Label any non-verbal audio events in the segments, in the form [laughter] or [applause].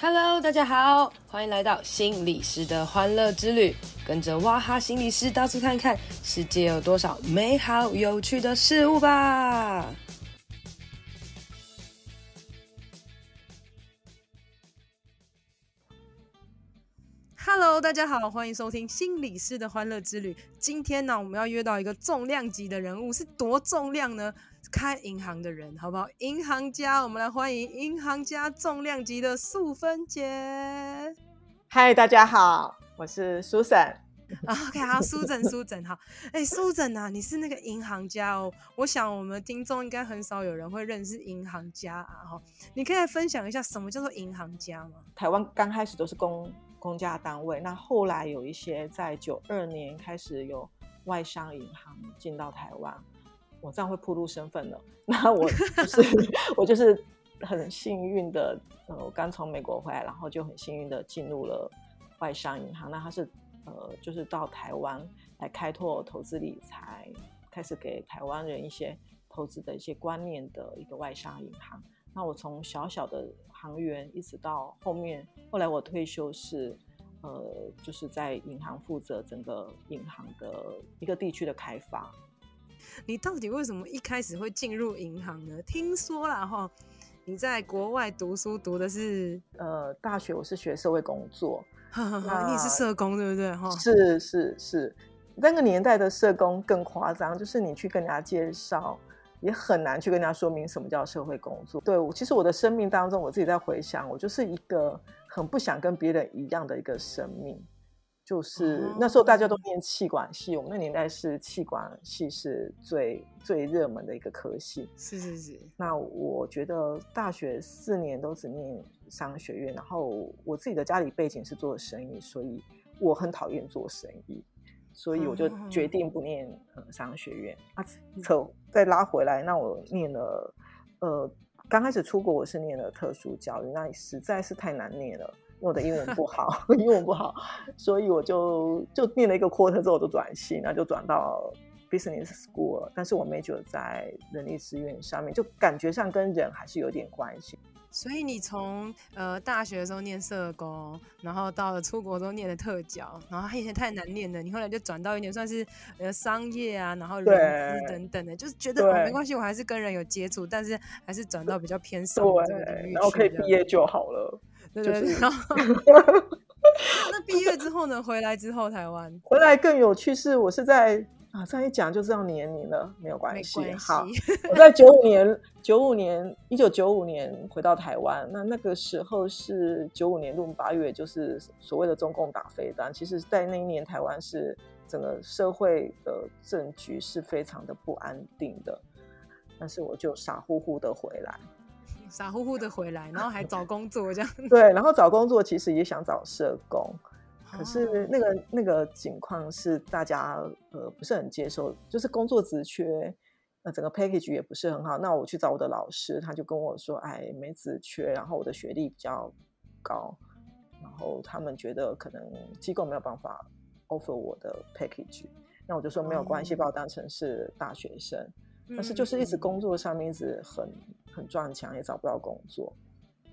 Hello，大家好，欢迎来到心理师的欢乐之旅，跟着哇哈心理师到处看看，世界有多少美好有趣的事物吧。Hello，大家好，欢迎收听心理师的欢乐之旅。今天呢，我们要约到一个重量级的人物，是多重量呢？开银行的人，好不好？银行家，我们来欢迎银行家重量级的素芬姐。嗨，大家好，我是 Susan。OK，好，Susan，Susan，[laughs] 好。哎，Susan 啊，你是那个银行家哦。我想我们听众应该很少有人会认识银行家啊。哈，你可以来分享一下什么叫做银行家吗？台湾刚开始都是公公家单位，那后来有一些在九二年开始有外商银行进到台湾。我这样会暴露身份了。[laughs] 那我就是我就是很幸运的，呃，我刚从美国回来，然后就很幸运的进入了外商银行。那他是呃，就是到台湾来开拓投资理财，开始给台湾人一些投资的一些观念的一个外商银行。那我从小小的行员一直到后面，后来我退休是呃，就是在银行负责整个银行的一个地区的开发。你到底为什么一开始会进入银行呢？听说了哈，你在国外读书读的是呃大学，我是学社会工作，[laughs] 你也是社工对不对？哈，是是是，那个年代的社工更夸张，就是你去跟人家介绍，也很难去跟人家说明什么叫社会工作。对我，其实我的生命当中，我自己在回想，我就是一个很不想跟别人一样的一个生命。就是那时候大家都念气管系，我们那年代是气管系是最最热门的一个科系。是是是。那我觉得大学四年都只念商学院，然后我自己的家里背景是做生意，所以我很讨厌做生意，所以我就决定不念商学院。啊，扯再拉回来，那我念了，呃，刚开始出国我是念了特殊教育，那实在是太难念了。因为我的英文不好，[laughs] 英文不好，所以我就就念了一个 quarter 之后就转系，那就转到 business school。但是我 major 在人力资源上面，就感觉上跟人还是有点关系。所以你从呃大学的时候念社工，然后到了出国之后念的特教，然后他以前太难念了，你后来就转到一点算是呃商业啊，然后融资等等的，就是觉得哦没关系，我还是跟人有接触，但是还是转到比较偏商的这个领域，然后可以毕业就好了。对对对，然 [laughs] 后 [laughs] 那毕业之后呢？回来之后台湾回来更有趣是，我是在啊，这样一讲就知道年龄了，没有关系。好，我在九五年，九五年，一九九五年回到台湾。那那个时候是九五年闰八月，就是所谓的中共打飞弹。其实，在那一年，台湾是整个社会的政局是非常的不安定的。但是我就傻乎乎的回来。傻乎乎的回来，然后还找工作这样。对，然后找工作其实也想找社工，可是那个那个情况是大家呃不是很接受，就是工作职缺，呃整个 package 也不是很好。那我去找我的老师，他就跟我说，哎，没职缺，然后我的学历比较高，然后他们觉得可能机构没有办法 offer 我的 package，那我就说没有关系，把我当成是大学生。但是就是一直工作上面一直很很撞墙，也找不到工作。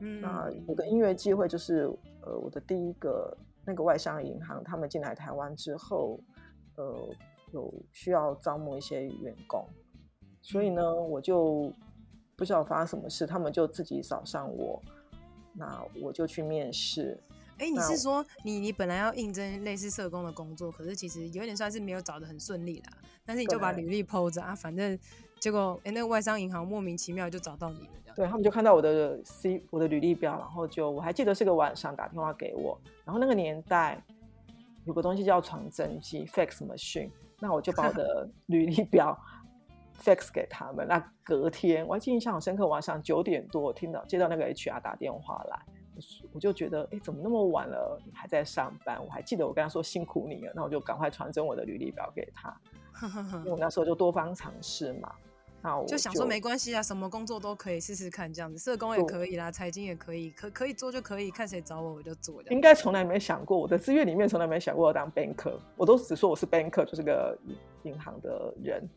嗯，那有个音乐机会就是，呃，我的第一个那个外商银行，他们进来台湾之后，呃，有需要招募一些员工，所以呢，我就不知道发生什么事，他们就自己找上我，那我就去面试。哎、欸，你是说你你本来要应征类似社工的工作，可是其实有点算是没有找的很顺利啦。但是你就把履历 po 着啊，反正结果哎、欸，那个外商银行莫名其妙就找到你了。对，他们就看到我的 C 我的履历表，然后就我还记得是个晚上打电话给我，然后那个年代有个东西叫传真机 fax machine，那我就把我的 [laughs] 履历表 fax 给他们。那隔天我还记得印象很深刻，晚上九点多听到接到那个 HR 打电话来。我就觉得，哎，怎么那么晚了，你还在上班？我还记得我跟他说辛苦你了，那我就赶快传真我的履历表给他。[laughs] 因为我那时候就多方尝试嘛，那我就，就想说没关系啊，什么工作都可以试试看，这样子，社工也可以啦，财经也可以，可可以做就可以，看谁找我我就做。应该从来没想过，我的志愿里面从来没想过要当 banker，我都只说我是 banker，就是个银行的人，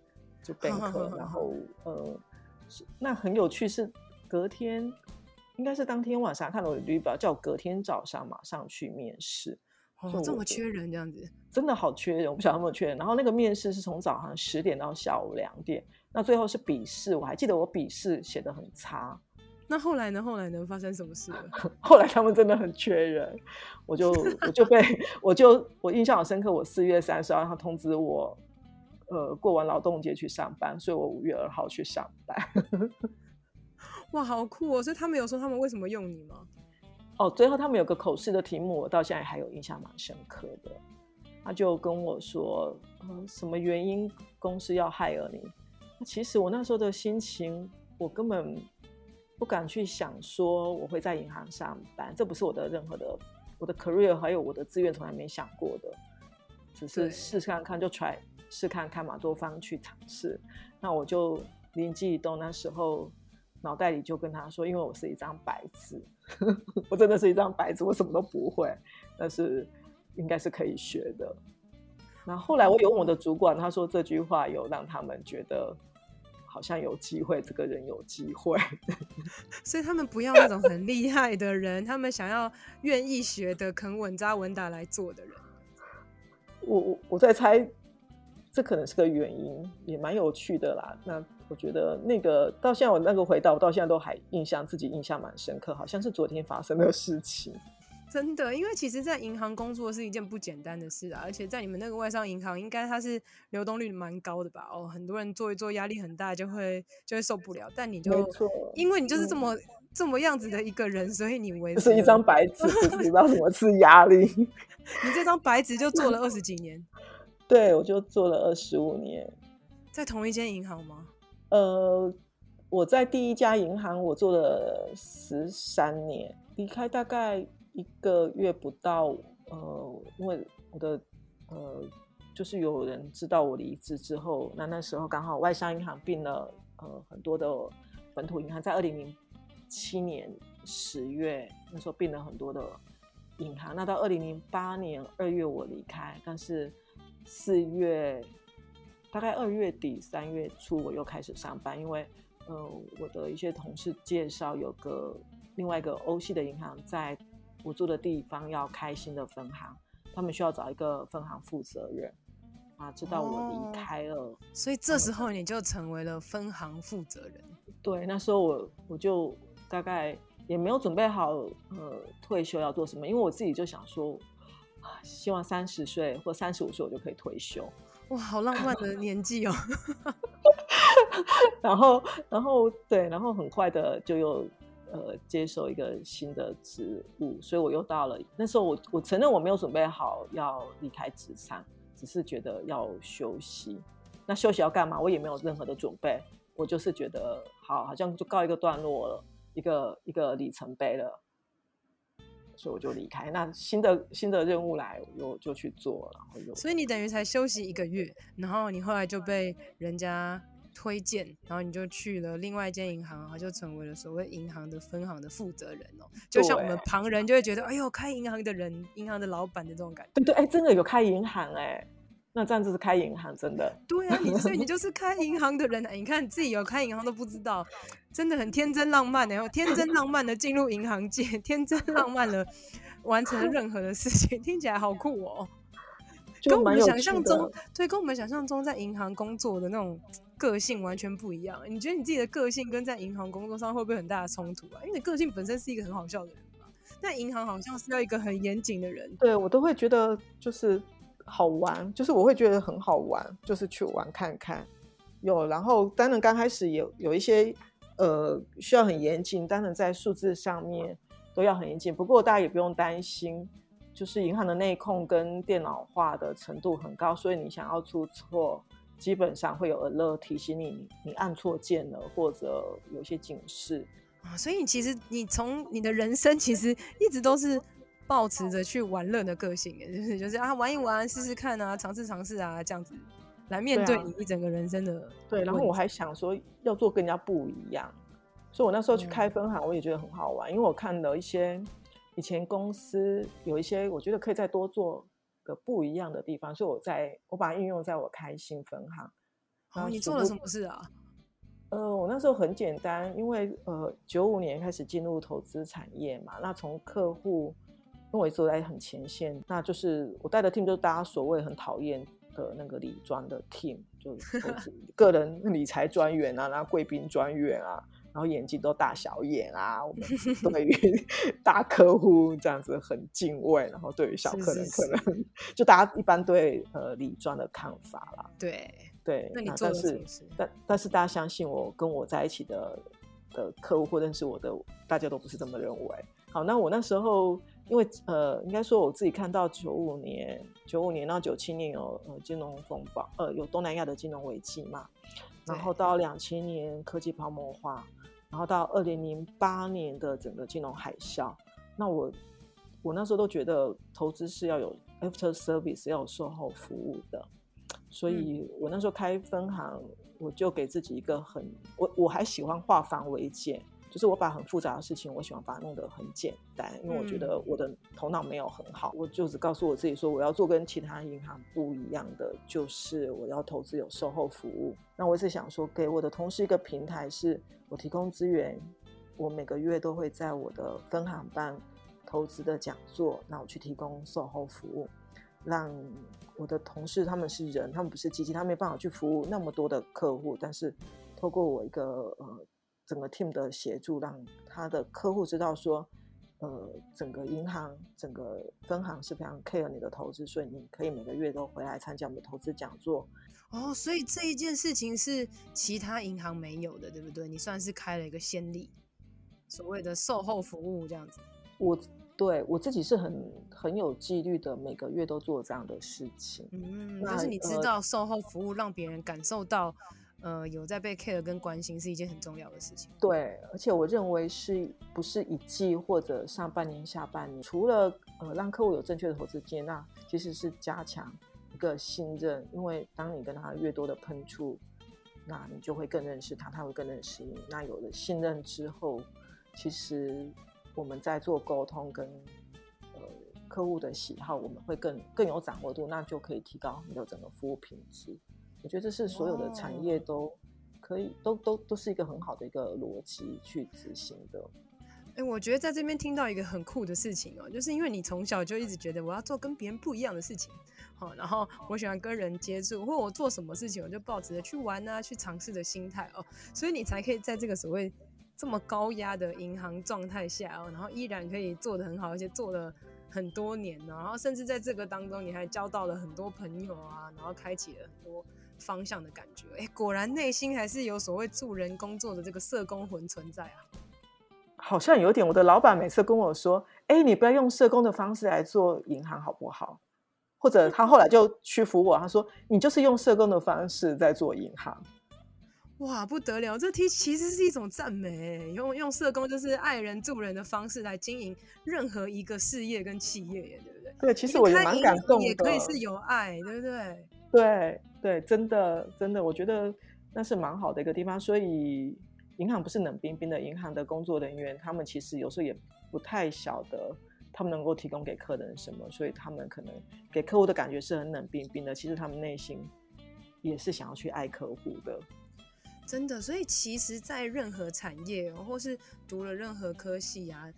就 [laughs] banker。然后 [laughs] 呃，那很有趣是隔天。应该是当天晚上看了我的履历表，叫我隔天早上马上去面试。哦，这么缺人这样子，真的好缺人，我不晓得有没有缺人。然后那个面试是从早上十点到下午两点，那最后是笔试，我还记得我笔试写得很差。那后来呢？后来能发生什么事了？[laughs] 后来他们真的很缺人，我就我就被我就我印象好深刻，我四月三十号他通知我，呃，过完劳动节去上班，所以我五月二号去上班。哇，好酷哦！所以他们有说他们为什么用你吗？哦，最后他们有个口试的题目，我到现在还有印象蛮深刻的。他就跟我说，嗯，什么原因公司要 hire 你？其实我那时候的心情，我根本不敢去想说我会在银行上班，这不是我的任何的我的 career，还有我的志愿，从来没想过的，只是试试看看就 try 试看看嘛，多方去尝试。那我就灵机一动，那时候。脑袋里就跟他说，因为我是一张白纸，[laughs] 我真的是一张白纸，我什么都不会，但是应该是可以学的。然后后来我有问我的主管，他说这句话有让他们觉得好像有机会，这个人有机会，[laughs] 所以他们不要那种很厉害的人，他们想要愿意学的、肯稳扎稳打来做的人。[laughs] 我我我在猜，这可能是个原因，也蛮有趣的啦。那。我觉得那个到现在我那个回答，我到现在都还印象，自己印象蛮深刻，好像是昨天发生的事情。真的，因为其实，在银行工作是一件不简单的事啊，而且在你们那个外商银行，应该它是流动率蛮高的吧？哦，很多人做一做，压力很大，就会就会受不了。但你就，因为你就是这么、嗯、这么样子的一个人，所以你维持是一张白纸，不知道什么是压力。[laughs] 你这张白纸就做了二十几年？对，我就做了二十五年，在同一间银行吗？呃，我在第一家银行我做了十三年，离开大概一个月不到，呃，因为我的呃，就是有人知道我离职之后，那那时候刚好外商银行并了呃很多的本土银行，在二零零七年十月那时候并了很多的银行，那到二零零八年二月我离开，但是四月。大概二月底三月初，我又开始上班，因为，呃，我的一些同事介绍有个另外一个欧系的银行在我住的地方要开新的分行，他们需要找一个分行负责人啊，知道我离开了，哦，所以这时候你就成为了分行负责人。对，那时候我我就大概也没有准备好呃退休要做什么，因为我自己就想说，希望三十岁或三十五岁我就可以退休。[laughs] 哇，好浪漫的年纪哦！[laughs] 然后，然后对，然后很快的就又呃接受一个新的职务，所以我又到了那时候我，我我承认我没有准备好要离开职场，只是觉得要休息。那休息要干嘛？我也没有任何的准备，我就是觉得好，好像就告一个段落了，一个一个里程碑了。所以我就离开，那新的新的任务来，我就去做，然后又。所以你等于才休息一个月，然后你后来就被人家推荐，然后你就去了另外一间银行，然后就成为了所谓银行的分行的负责人哦。就像我们旁人就会觉得，哎呦，开银行的人，银行的老板的这种感觉。对对，哎，真的有开银行哎。那这样子是开银行，真的。对啊，你所以你 [laughs] 就是开银行的人，啊你看你自己有开银行都不知道，真的很天真浪漫，然后天真浪漫的进入银行界，天真浪漫的完成任何的事情，听起来好酷哦。跟我们想象中，对，跟我们想象中在银行工作的那种个性完全不一样。你觉得你自己的个性跟在银行工作上会不会很大的冲突啊？因为你个性本身是一个很好笑的人嘛，在银行好像是要一个很严谨的人。对，我都会觉得就是。好玩，就是我会觉得很好玩，就是去玩看看。有，然后当然刚开始有有一些呃需要很严谨，当然在数字上面都要很严谨。不过大家也不用担心，就是银行的内控跟电脑化的程度很高，所以你想要出错，基本上会有 alert 提醒你，你按错键了，或者有些警示。所以其实你从你的人生其实一直都是。抱持着去玩乐的个性，就是就是啊，玩一玩，试试看啊，尝试尝试啊，这样子来面对你一整个人生的对、啊。对，然后我还想说要做更加不一样，所以我那时候去开分行，我也觉得很好玩，嗯、因为我看了一些以前公司有一些我觉得可以再多做个不一样的地方，所以我在我把它运用在我开新分行。哦、你做了什么事啊？呃，我那时候很简单，因为呃，九五年开始进入投资产业嘛，那从客户，因为我一直都在很前线，那就是我带的 team 就是大家所谓很讨厌的那个理专的 team，就是 [laughs] 个人理财专员啊，然后贵宾专员啊。然后眼睛都大小眼啊，我们 [laughs] 对于大客户这样子很敬畏，然后对于小客人可能就大家一般对呃理专的看法啦。对对，那你做但是但但是大家相信我，跟我在一起的的客户或认识我的，大家都不是这么认为。好，那我那时候因为呃，应该说我自己看到九五年九五年到九七年有呃金融风暴，呃有东南亚的金融危机嘛，然后到两千年科技泡沫化。然后到二零零八年的整个金融海啸，那我我那时候都觉得投资是要有 after service，要有售后服务的，所以我那时候开分行，我就给自己一个很我我还喜欢化繁为简。就是我把很复杂的事情，我喜欢把它弄得很简单，因为我觉得我的头脑没有很好，我就只告诉我自己说，我要做跟其他银行不一样的，就是我要投资有售后服务。那我一直想说，给我的同事一个平台，是我提供资源，我每个月都会在我的分行办投资的讲座，那我去提供售后服务，让我的同事他们是人，他们不是机器，他没办法去服务那么多的客户，但是透过我一个呃。整个 team 的协助，让他的客户知道说，呃，整个银行、整个分行是非常 care 你的投资，所以你可以每个月都回来参加我们的投资讲座。哦，所以这一件事情是其他银行没有的，对不对？你算是开了一个先例，所谓的售后服务这样子。我对我自己是很很有纪律的，每个月都做这样的事情。嗯，就是你知道售后服务让别人感受到。呃，有在被 care 跟关心是一件很重要的事情。对，而且我认为是不是一季或者上半年、下半年，除了呃让客户有正确的投资接纳，其实是加强一个信任。因为当你跟他越多的碰触，那你就会更认识他，他会更认识你。那有了信任之后，其实我们在做沟通跟呃客户的喜好，我们会更更有掌握度，那就可以提高你的整个服务品质。我觉得这是所有的产业都可以，都都都是一个很好的一个逻辑去执行的。哎、欸，我觉得在这边听到一个很酷的事情哦，就是因为你从小就一直觉得我要做跟别人不一样的事情，好，然后我喜欢跟人接触，或者我做什么事情我就抱着去玩啊、去尝试的心态哦，所以你才可以在这个所谓这么高压的银行状态下哦，然后依然可以做得很好，而且做了很多年呢，然后甚至在这个当中你还交到了很多朋友啊，然后开启了很多。方向的感觉，哎，果然内心还是有所谓助人工作的这个社工魂存在啊。好像有点，我的老板每次跟我说：“哎，你不要用社工的方式来做银行好不好？”或者他后来就屈服我，他说：“你就是用社工的方式在做银行。”哇，不得了！这题其实是一种赞美，用用社工就是爱人助人的方式来经营任何一个事业跟企业，耶，对不对？对，其实我也蛮感动的。也可以是有爱，对不对？对。对，真的真的，我觉得那是蛮好的一个地方。所以银行不是冷冰冰的，银行的工作人员他们其实有时候也不太晓得他们能够提供给客人什么，所以他们可能给客户的感觉是很冷冰冰的。其实他们内心也是想要去爱客户的。真的，所以其实，在任何产业或是读了任何科系啊，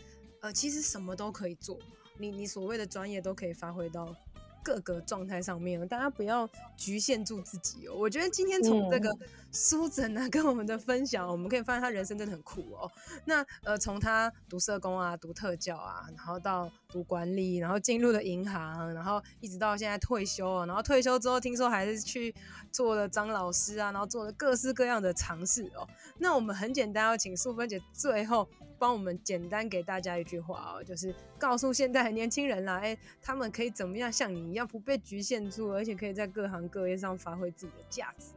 呃，其实什么都可以做，你你所谓的专业都可以发挥到。各个状态上面，大家不要局限住自己哦。我觉得今天从这个书诊啊跟我们的分享，我们可以发现他人生真的很酷哦。那呃，从他读社工啊、读特教啊，然后到读管理，然后进入了银行，然后一直到现在退休啊，然后退休之后听说还是去做了张老师啊，然后做了各式各样的尝试哦。那我们很简单，要请素芬姐最后。帮我们简单给大家一句话哦，就是告诉现在的年轻人啦，[laughs] 哎，他们可以怎么样像你一样不被局限住，而且可以在各行各业上发挥自己的价值。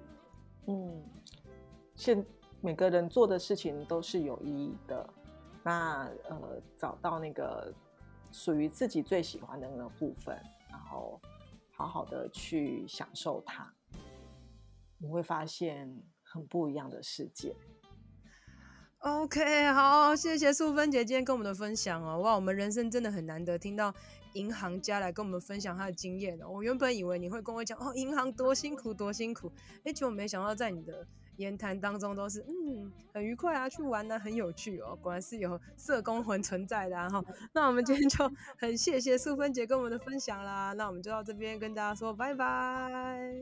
嗯，现每个人做的事情都是有意义的。那呃，找到那个属于自己最喜欢的那个部分，然后好好的去享受它，你会发现很不一样的世界。OK，好，谢谢素芬姐今天跟我们的分享哦。哇，我们人生真的很难得听到银行家来跟我们分享他的经验哦。我原本以为你会跟我讲哦，银行多辛苦多辛苦，哎，结果没想到在你的言谈当中都是嗯很愉快啊，去玩啊，很有趣哦，果然是有社工魂存在的哈、啊。那我们今天就 [laughs] 很谢谢素芬姐跟我们的分享啦，那我们就到这边跟大家说拜拜。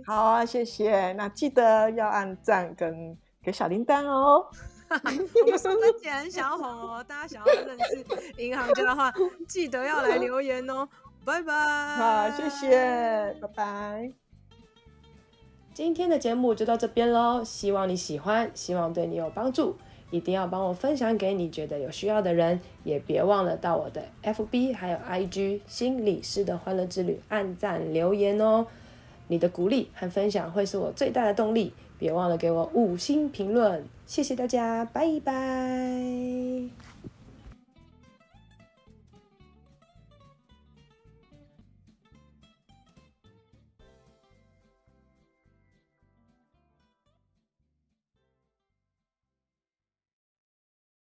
好啊，谢谢。那记得要按赞跟给小铃铛哦。[laughs] 我们素芬姐很想要红哦，大家想要认识银行家的话，记得要来留言哦。拜拜。好，谢谢，拜拜。今天的节目就到这边喽，希望你喜欢，希望对你有帮助，一定要帮我分享给你觉得有需要的人，也别忘了到我的 FB 还有 IG 心理师的欢乐之旅按赞留言哦，你的鼓励和分享会是我最大的动力，别忘了给我五星评论，谢谢大家，拜拜。